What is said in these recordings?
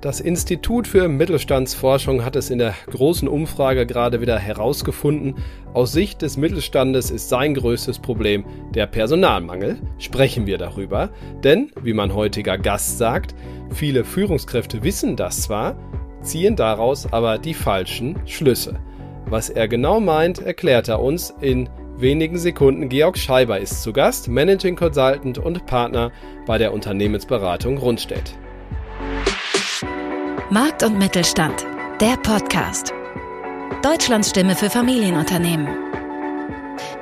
Das Institut für Mittelstandsforschung hat es in der großen Umfrage gerade wieder herausgefunden. Aus Sicht des Mittelstandes ist sein größtes Problem der Personalmangel. Sprechen wir darüber. Denn, wie mein heutiger Gast sagt, viele Führungskräfte wissen das zwar, ziehen daraus aber die falschen Schlüsse. Was er genau meint, erklärt er uns in wenigen Sekunden. Georg Scheiber ist zu Gast, Managing Consultant und Partner bei der Unternehmensberatung Rundstedt. Markt und Mittelstand, der Podcast. Deutschlands Stimme für Familienunternehmen.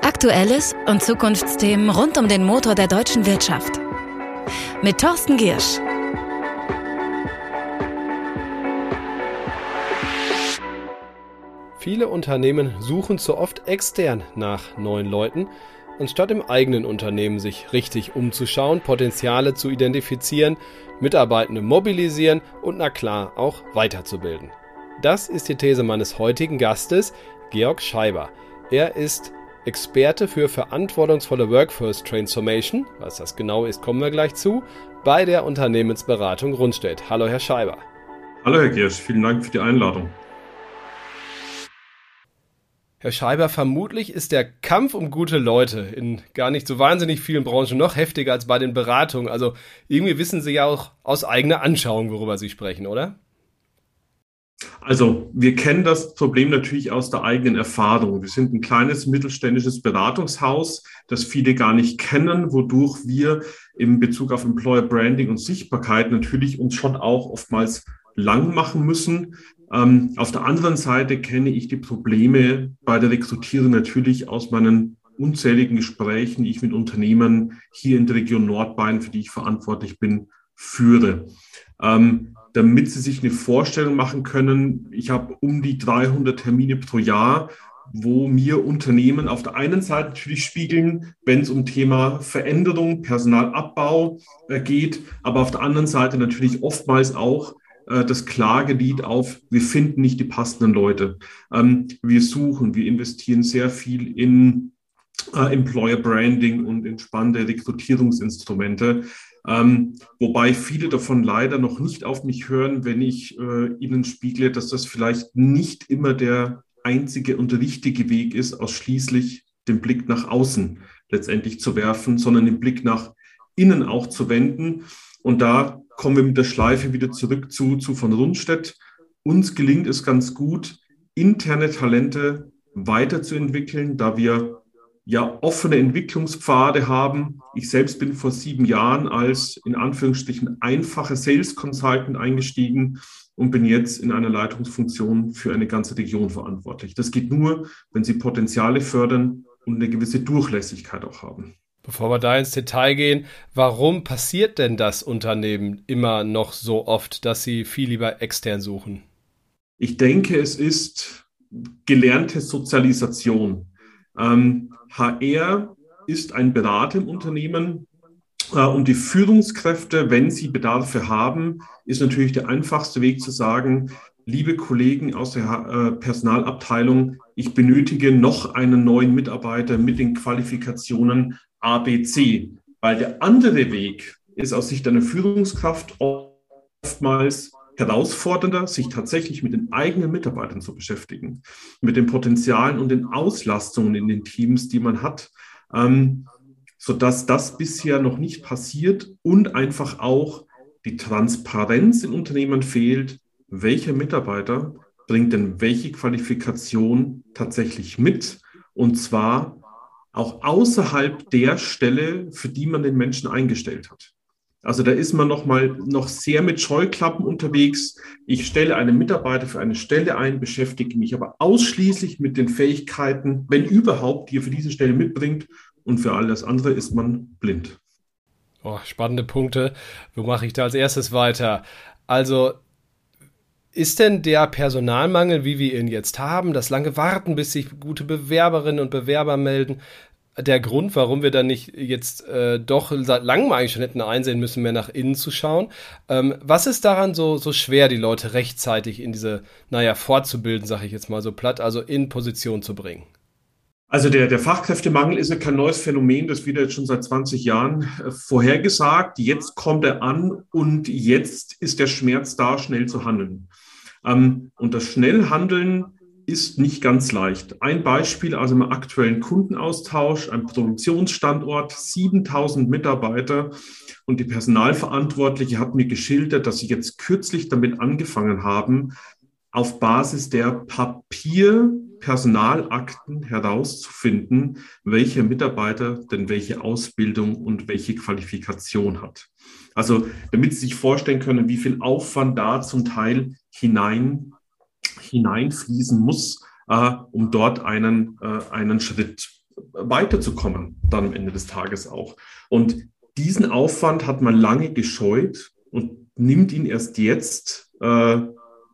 Aktuelles und Zukunftsthemen rund um den Motor der deutschen Wirtschaft. Mit Thorsten Giersch. Viele Unternehmen suchen zu oft extern nach neuen Leuten, anstatt im eigenen Unternehmen sich richtig umzuschauen, Potenziale zu identifizieren Mitarbeitende mobilisieren und na klar auch weiterzubilden. Das ist die These meines heutigen Gastes, Georg Scheiber. Er ist Experte für verantwortungsvolle Workforce Transformation, was das genau ist, kommen wir gleich zu, bei der Unternehmensberatung Rundstedt. Hallo, Herr Scheiber. Hallo, Herr Giersch, vielen Dank für die Einladung. Herr Scheiber, vermutlich ist der Kampf um gute Leute in gar nicht so wahnsinnig vielen Branchen noch heftiger als bei den Beratungen. Also irgendwie wissen Sie ja auch aus eigener Anschauung, worüber Sie sprechen, oder? Also, wir kennen das Problem natürlich aus der eigenen Erfahrung. Wir sind ein kleines mittelständisches Beratungshaus, das viele gar nicht kennen, wodurch wir im Bezug auf Employer Branding und Sichtbarkeit natürlich uns schon auch oftmals lang machen müssen. Ähm, auf der anderen Seite kenne ich die Probleme bei der Rekrutierung natürlich aus meinen unzähligen Gesprächen, die ich mit Unternehmen hier in der Region Nordbayern, für die ich verantwortlich bin, führe. Ähm, damit Sie sich eine Vorstellung machen können, ich habe um die 300 Termine pro Jahr, wo mir Unternehmen auf der einen Seite natürlich spiegeln, wenn es um Thema Veränderung, Personalabbau äh, geht, aber auf der anderen Seite natürlich oftmals auch äh, das Klagelied auf, wir finden nicht die passenden Leute. Ähm, wir suchen, wir investieren sehr viel in äh, Employer Branding und in spannende Rekrutierungsinstrumente. Ähm, wobei viele davon leider noch nicht auf mich hören, wenn ich äh, ihnen spiegle, dass das vielleicht nicht immer der einzige und richtige Weg ist, ausschließlich den Blick nach außen letztendlich zu werfen, sondern den Blick nach innen auch zu wenden. Und da kommen wir mit der Schleife wieder zurück zu, zu von Rundstedt. Uns gelingt es ganz gut, interne Talente weiterzuentwickeln, da wir ja offene Entwicklungspfade haben. Ich selbst bin vor sieben Jahren als in Anführungsstrichen einfacher Sales Consultant eingestiegen und bin jetzt in einer Leitungsfunktion für eine ganze Region verantwortlich. Das geht nur, wenn Sie Potenziale fördern und eine gewisse Durchlässigkeit auch haben. Bevor wir da ins Detail gehen, warum passiert denn das Unternehmen immer noch so oft, dass sie viel lieber extern suchen? Ich denke, es ist gelernte Sozialisation. Ähm, HR ist ein Berater im Unternehmen äh, und die Führungskräfte, wenn sie Bedarfe haben, ist natürlich der einfachste Weg zu sagen, liebe Kollegen aus der äh, Personalabteilung, ich benötige noch einen neuen Mitarbeiter mit den Qualifikationen ABC. Weil der andere Weg ist aus Sicht einer Führungskraft oftmals herausfordernder, sich tatsächlich mit den eigenen Mitarbeitern zu beschäftigen, mit den Potenzialen und den Auslastungen in den Teams, die man hat, ähm, sodass das bisher noch nicht passiert und einfach auch die Transparenz in Unternehmen fehlt, welcher Mitarbeiter bringt denn welche Qualifikation tatsächlich mit und zwar auch außerhalb der Stelle, für die man den Menschen eingestellt hat. Also da ist man noch mal noch sehr mit Scheuklappen unterwegs. Ich stelle einen Mitarbeiter für eine Stelle ein, beschäftige mich aber ausschließlich mit den Fähigkeiten, wenn überhaupt, die er für diese Stelle mitbringt. Und für alles andere ist man blind. Oh, spannende Punkte. Wo mache ich da als erstes weiter? Also ist denn der Personalmangel, wie wir ihn jetzt haben, das lange Warten, bis sich gute Bewerberinnen und Bewerber melden, der Grund, warum wir dann nicht jetzt äh, doch seit langem eigentlich schon hätten einsehen müssen, mehr nach innen zu schauen? Ähm, was ist daran so, so schwer, die Leute rechtzeitig in diese, naja, fortzubilden, sage ich jetzt mal so platt, also in Position zu bringen? Also der, der Fachkräftemangel ist ja kein neues Phänomen, das wird jetzt schon seit 20 Jahren äh, vorhergesagt. Jetzt kommt er an und jetzt ist der Schmerz da, schnell zu handeln. Ähm, und das Schnellhandeln ist nicht ganz leicht. Ein Beispiel aus einem aktuellen Kundenaustausch, ein Produktionsstandort, 7000 Mitarbeiter und die Personalverantwortliche hat mir geschildert, dass sie jetzt kürzlich damit angefangen haben, auf Basis der Papierpersonalakten herauszufinden, welcher Mitarbeiter denn welche Ausbildung und welche Qualifikation hat. Also damit Sie sich vorstellen können, wie viel Aufwand da zum Teil hinein hineinfließen muss, äh, um dort einen, äh, einen Schritt weiterzukommen, dann am Ende des Tages auch. Und diesen Aufwand hat man lange gescheut und nimmt ihn erst jetzt, äh,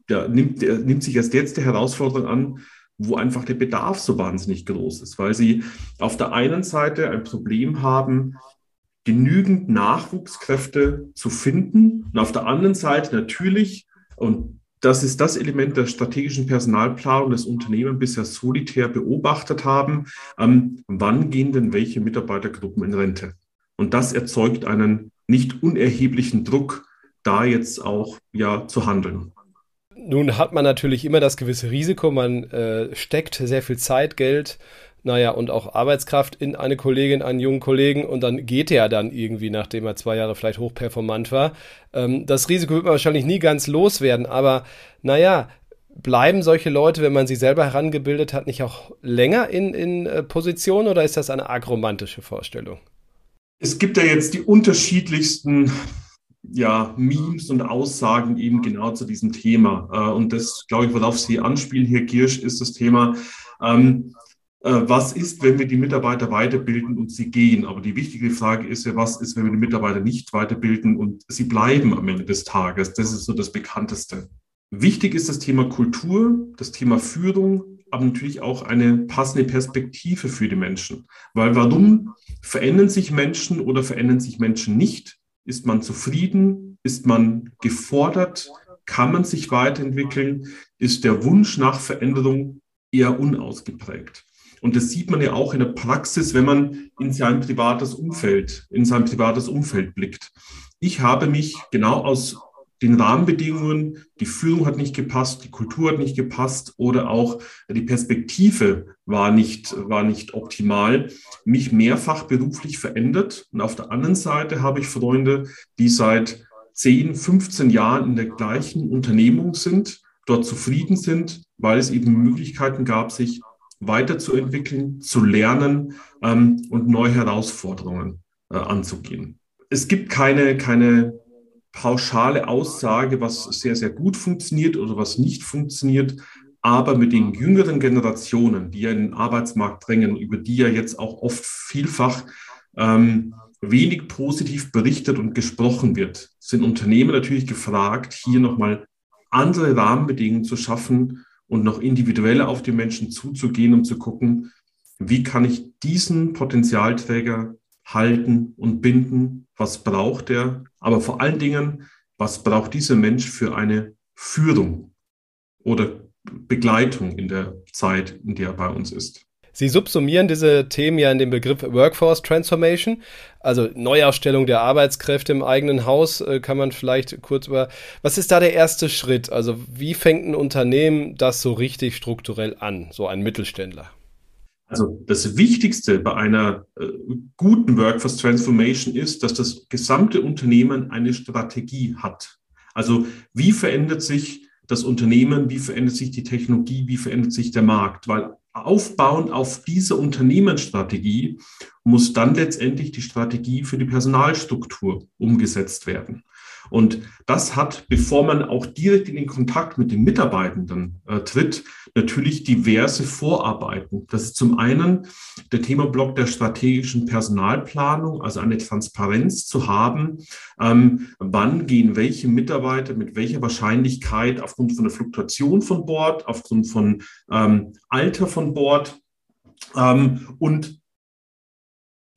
ja, nimmt, nimmt sich erst jetzt die Herausforderung an, wo einfach der Bedarf so wahnsinnig groß ist, weil sie auf der einen Seite ein Problem haben, genügend Nachwuchskräfte zu finden und auf der anderen Seite natürlich, und das ist das Element der strategischen Personalplanung das Unternehmen bisher solitär beobachtet haben. Ähm, wann gehen denn welche Mitarbeitergruppen in Rente? Und das erzeugt einen nicht unerheblichen Druck, da jetzt auch ja zu handeln. Nun hat man natürlich immer das gewisse Risiko, man äh, steckt sehr viel Zeit, Geld naja, und auch Arbeitskraft in eine Kollegin, einen jungen Kollegen und dann geht er dann irgendwie, nachdem er zwei Jahre vielleicht hochperformant war. Ähm, das Risiko wird man wahrscheinlich nie ganz loswerden, aber naja, bleiben solche Leute, wenn man sie selber herangebildet hat, nicht auch länger in, in äh, Position oder ist das eine arg romantische Vorstellung? Es gibt ja jetzt die unterschiedlichsten ja, Memes und Aussagen eben genau zu diesem Thema. Äh, und das, glaube ich, worauf Sie anspielen, Herr Giersch, ist das Thema, ähm, äh, was ist, wenn wir die Mitarbeiter weiterbilden und sie gehen. Aber die wichtige Frage ist ja, was ist, wenn wir die Mitarbeiter nicht weiterbilden und sie bleiben am Ende des Tages. Das ist so das Bekannteste. Wichtig ist das Thema Kultur, das Thema Führung, aber natürlich auch eine passende Perspektive für die Menschen. Weil warum verändern sich Menschen oder verändern sich Menschen nicht? Ist man zufrieden? Ist man gefordert? Kann man sich weiterentwickeln? Ist der Wunsch nach Veränderung eher unausgeprägt? Und das sieht man ja auch in der Praxis, wenn man in sein privates Umfeld, in sein privates Umfeld blickt. Ich habe mich genau aus den Rahmenbedingungen, die Führung hat nicht gepasst, die Kultur hat nicht gepasst oder auch die Perspektive war nicht, war nicht optimal, mich mehrfach beruflich verändert. Und auf der anderen Seite habe ich Freunde, die seit 10, 15 Jahren in der gleichen Unternehmung sind, dort zufrieden sind, weil es eben Möglichkeiten gab, sich weiterzuentwickeln, zu lernen ähm, und neue Herausforderungen äh, anzugehen. Es gibt keine, keine pauschale Aussage, was sehr, sehr gut funktioniert oder was nicht funktioniert. Aber mit den jüngeren Generationen, die ja in den Arbeitsmarkt drängen, über die ja jetzt auch oft vielfach ähm, wenig positiv berichtet und gesprochen wird, sind Unternehmen natürlich gefragt, hier nochmal andere Rahmenbedingungen zu schaffen, und noch individueller auf die Menschen zuzugehen und zu gucken, wie kann ich diesen Potenzialträger halten und binden? Was braucht er? Aber vor allen Dingen, was braucht dieser Mensch für eine Führung oder Begleitung in der Zeit, in der er bei uns ist? Sie subsumieren diese Themen ja in den Begriff Workforce Transformation, also Neuausstellung der Arbeitskräfte im eigenen Haus. Äh, kann man vielleicht kurz über, was ist da der erste Schritt? Also wie fängt ein Unternehmen das so richtig strukturell an, so ein Mittelständler? Also das Wichtigste bei einer äh, guten Workforce Transformation ist, dass das gesamte Unternehmen eine Strategie hat. Also wie verändert sich das Unternehmen, wie verändert sich die Technologie, wie verändert sich der Markt? Weil aufbauen auf diese Unternehmensstrategie muss dann letztendlich die Strategie für die Personalstruktur umgesetzt werden. Und das hat, bevor man auch direkt in den Kontakt mit den Mitarbeitenden äh, tritt, natürlich diverse Vorarbeiten. Das ist zum einen der Themablock der strategischen Personalplanung, also eine Transparenz zu haben, ähm, wann gehen welche Mitarbeiter mit welcher Wahrscheinlichkeit aufgrund von der Fluktuation von Bord, aufgrund von ähm, Alter von Bord ähm, und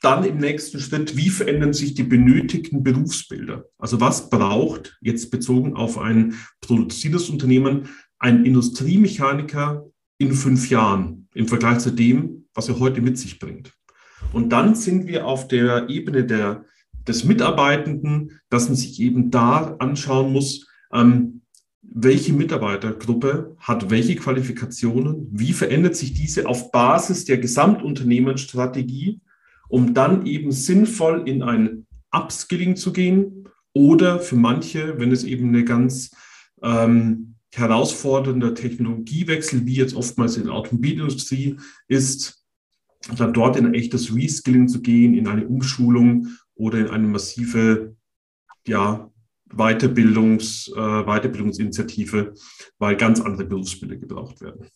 dann im nächsten Schritt, wie verändern sich die benötigten Berufsbilder? Also was braucht jetzt bezogen auf ein produzierendes Unternehmen ein Industriemechaniker in fünf Jahren im Vergleich zu dem, was er heute mit sich bringt. Und dann sind wir auf der Ebene der, des Mitarbeitenden, dass man sich eben da anschauen muss, ähm, welche Mitarbeitergruppe hat welche Qualifikationen, wie verändert sich diese auf Basis der Gesamtunternehmensstrategie, um dann eben sinnvoll in ein Upskilling zu gehen oder für manche, wenn es eben eine ganz ähm, herausfordernder Technologiewechsel, wie jetzt oftmals in der Automobilindustrie ist, dann dort in ein echtes Reskilling zu gehen, in eine Umschulung oder in eine massive ja, Weiterbildungs, äh, Weiterbildungsinitiative, weil ganz andere Berufsbilder gebraucht werden.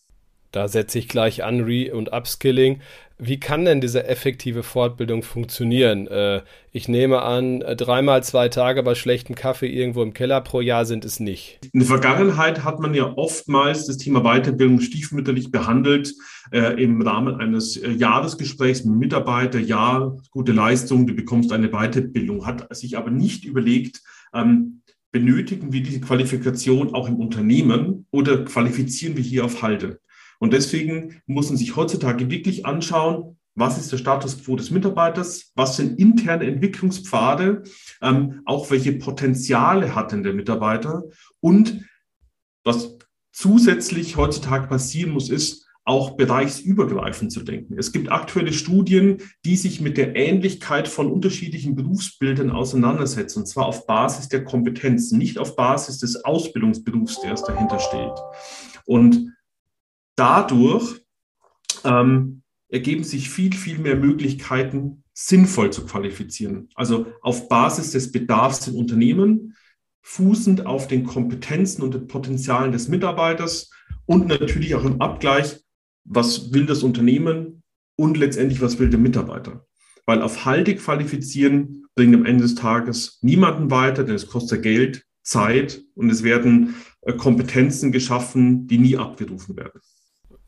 Da setze ich gleich an, Re- und Upskilling. Wie kann denn diese effektive Fortbildung funktionieren? Äh, ich nehme an, äh, dreimal zwei Tage bei schlechtem Kaffee irgendwo im Keller pro Jahr sind es nicht. In der Vergangenheit hat man ja oftmals das Thema Weiterbildung stiefmütterlich behandelt äh, im Rahmen eines äh, Jahresgesprächs mit Mitarbeiter. Ja, gute Leistung, du bekommst eine Weiterbildung. Hat sich aber nicht überlegt, ähm, benötigen wir diese Qualifikation auch im Unternehmen oder qualifizieren wir hier auf Halde? Und deswegen muss man sich heutzutage wirklich anschauen, was ist der Status quo des Mitarbeiters, was sind interne Entwicklungspfade, ähm, auch welche Potenziale hat denn der Mitarbeiter und was zusätzlich heutzutage passieren muss, ist, auch bereichsübergreifend zu denken. Es gibt aktuelle Studien, die sich mit der Ähnlichkeit von unterschiedlichen Berufsbildern auseinandersetzen, und zwar auf Basis der Kompetenzen, nicht auf Basis des Ausbildungsberufs, der es dahinter steht. Und dadurch ähm, ergeben sich viel, viel mehr Möglichkeiten, sinnvoll zu qualifizieren. Also auf Basis des Bedarfs im Unternehmen, fußend auf den Kompetenzen und den Potenzialen des Mitarbeiters und natürlich auch im Abgleich, was will das Unternehmen und letztendlich, was will der Mitarbeiter. Weil auf Halte qualifizieren bringt am Ende des Tages niemanden weiter, denn es kostet Geld, Zeit und es werden äh, Kompetenzen geschaffen, die nie abgerufen werden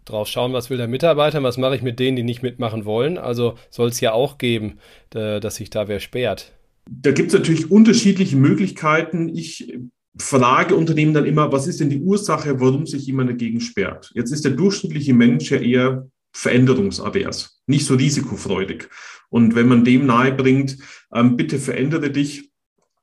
drauf schauen, was will der Mitarbeiter, was mache ich mit denen, die nicht mitmachen wollen. Also soll es ja auch geben, dass sich da wer sperrt. Da gibt es natürlich unterschiedliche Möglichkeiten. Ich frage Unternehmen dann immer, was ist denn die Ursache, warum sich jemand dagegen sperrt? Jetzt ist der durchschnittliche Mensch ja eher veränderungsavers, nicht so risikofreudig. Und wenn man dem nahebringt, ähm, bitte verändere dich,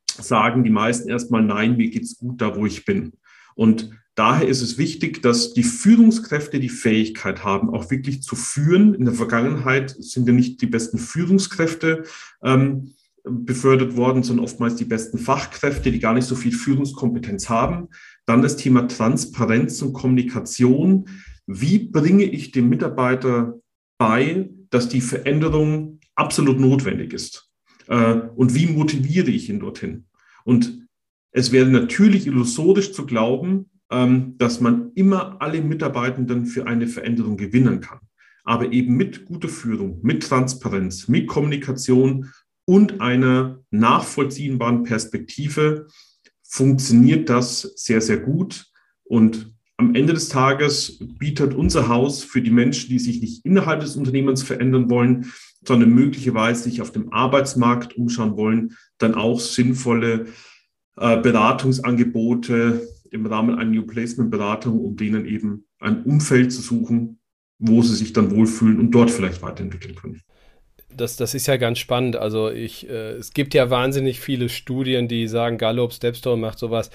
sagen die meisten erstmal, nein, mir geht's gut da, wo ich bin. Und Daher ist es wichtig, dass die Führungskräfte die Fähigkeit haben, auch wirklich zu führen. In der Vergangenheit sind ja nicht die besten Führungskräfte ähm, befördert worden, sondern oftmals die besten Fachkräfte, die gar nicht so viel Führungskompetenz haben. Dann das Thema Transparenz und Kommunikation. Wie bringe ich dem Mitarbeiter bei, dass die Veränderung absolut notwendig ist? Äh, und wie motiviere ich ihn dorthin? Und es wäre natürlich illusorisch zu glauben, ähm, dass man immer alle Mitarbeitenden für eine Veränderung gewinnen kann. Aber eben mit guter Führung, mit Transparenz, mit Kommunikation und einer nachvollziehbaren Perspektive funktioniert das sehr, sehr gut. Und am Ende des Tages bietet unser Haus für die Menschen, die sich nicht innerhalb des Unternehmens verändern wollen, sondern möglicherweise sich auf dem Arbeitsmarkt umschauen wollen, dann auch sinnvolle Beratungsangebote, im Rahmen einer New Placement Beratung, um denen eben ein Umfeld zu suchen, wo sie sich dann wohlfühlen und dort vielleicht weiterentwickeln können. Das, das ist ja ganz spannend. Also ich, äh, es gibt ja wahnsinnig viele Studien, die sagen, Gallup, Stepstone macht sowas.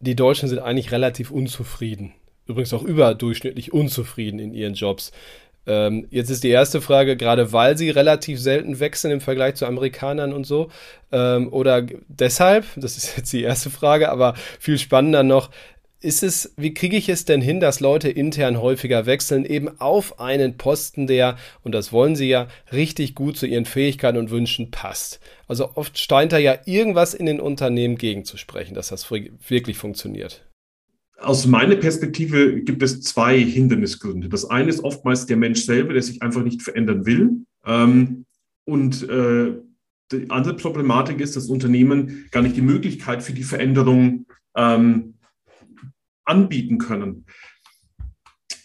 Die Deutschen sind eigentlich relativ unzufrieden. Übrigens auch überdurchschnittlich unzufrieden in ihren Jobs. Ähm, jetzt ist die erste Frage, gerade weil sie relativ selten wechseln im Vergleich zu Amerikanern und so, ähm, oder deshalb, das ist jetzt die erste Frage, aber viel spannender noch, ist es, wie kriege ich es denn hin, dass Leute intern häufiger wechseln, eben auf einen Posten, der, und das wollen sie ja, richtig gut zu ihren Fähigkeiten und Wünschen passt? Also oft steint da ja irgendwas in den Unternehmen gegenzusprechen, dass das wirklich funktioniert. Aus meiner Perspektive gibt es zwei Hindernisgründe. Das eine ist oftmals der Mensch selber, der sich einfach nicht verändern will. Ähm, und äh, die andere Problematik ist, dass Unternehmen gar nicht die Möglichkeit für die Veränderung ähm, anbieten können.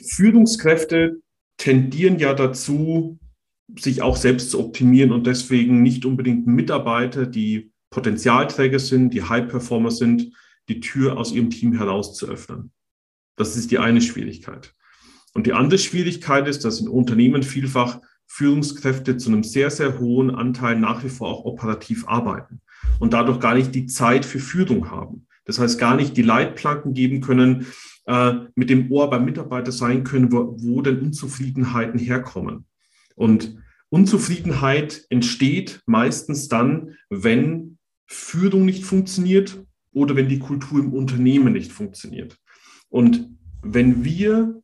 Führungskräfte tendieren ja dazu, sich auch selbst zu optimieren und deswegen nicht unbedingt Mitarbeiter, die Potenzialträger sind, die High-Performer sind, die Tür aus ihrem Team heraus zu öffnen. Das ist die eine Schwierigkeit. Und die andere Schwierigkeit ist, dass in Unternehmen vielfach Führungskräfte zu einem sehr, sehr hohen Anteil nach wie vor auch operativ arbeiten und dadurch gar nicht die Zeit für Führung haben. Das heißt, gar nicht die Leitplanken geben können, äh, mit dem Ohr beim Mitarbeiter sein können, wo, wo denn Unzufriedenheiten herkommen. Und Unzufriedenheit entsteht meistens dann, wenn Führung nicht funktioniert oder wenn die Kultur im Unternehmen nicht funktioniert. Und wenn wir,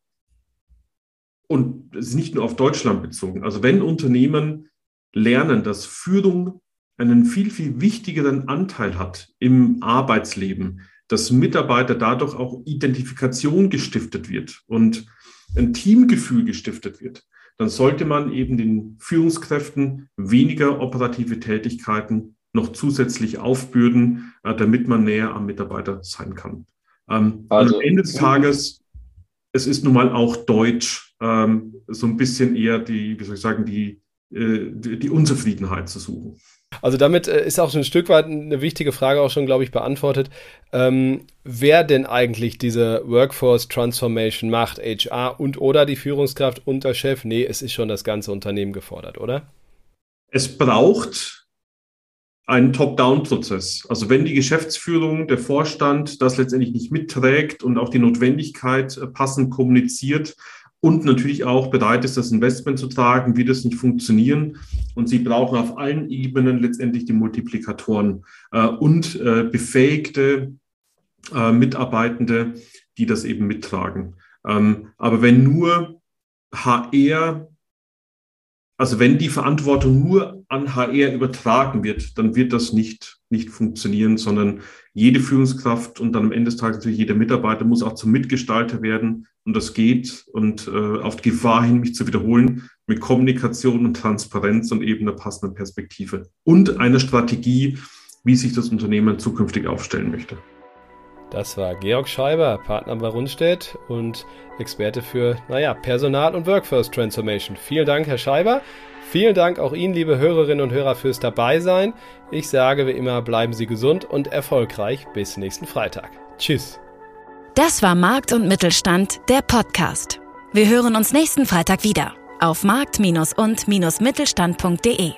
und es ist nicht nur auf Deutschland bezogen, also wenn Unternehmen lernen, dass Führung einen viel, viel wichtigeren Anteil hat im Arbeitsleben, dass Mitarbeiter dadurch auch Identifikation gestiftet wird und ein Teamgefühl gestiftet wird, dann sollte man eben den Führungskräften weniger operative Tätigkeiten noch zusätzlich aufbürden, äh, damit man näher am Mitarbeiter sein kann. Ähm, also, am Ende des Tages, es ist nun mal auch Deutsch, ähm, so ein bisschen eher die, wie soll ich sagen, die, äh, die, die Unzufriedenheit zu suchen. Also damit äh, ist auch schon ein Stück weit eine wichtige Frage auch schon, glaube ich, beantwortet. Ähm, wer denn eigentlich diese Workforce Transformation macht? HR und oder die Führungskraft und der Chef? Nee, es ist schon das ganze Unternehmen gefordert, oder? Es braucht einen Top-Down-Prozess. Also wenn die Geschäftsführung, der Vorstand das letztendlich nicht mitträgt und auch die Notwendigkeit äh, passend kommuniziert, und natürlich auch bereit ist, das Investment zu tragen, wird es nicht funktionieren. Und sie brauchen auf allen Ebenen letztendlich die Multiplikatoren äh, und äh, befähigte äh, Mitarbeitende, die das eben mittragen. Ähm, aber wenn nur HR, also wenn die Verantwortung nur an HR übertragen wird, dann wird das nicht, nicht funktionieren, sondern jede Führungskraft und dann am Ende des Tages natürlich jeder Mitarbeiter muss auch zum Mitgestalter werden und das geht und äh, auf die Gefahr hin, mich zu wiederholen, mit Kommunikation und Transparenz und eben einer passenden Perspektive und einer Strategie, wie sich das Unternehmen zukünftig aufstellen möchte. Das war Georg Schreiber, Partner bei Rundstedt und Experte für, naja, Personal- und Workforce Transformation. Vielen Dank, Herr Schreiber. Vielen Dank auch Ihnen, liebe Hörerinnen und Hörer, fürs Dabeisein. Ich sage wie immer, bleiben Sie gesund und erfolgreich. Bis nächsten Freitag. Tschüss. Das war Markt und Mittelstand, der Podcast. Wir hören uns nächsten Freitag wieder auf markt- und-mittelstand.de.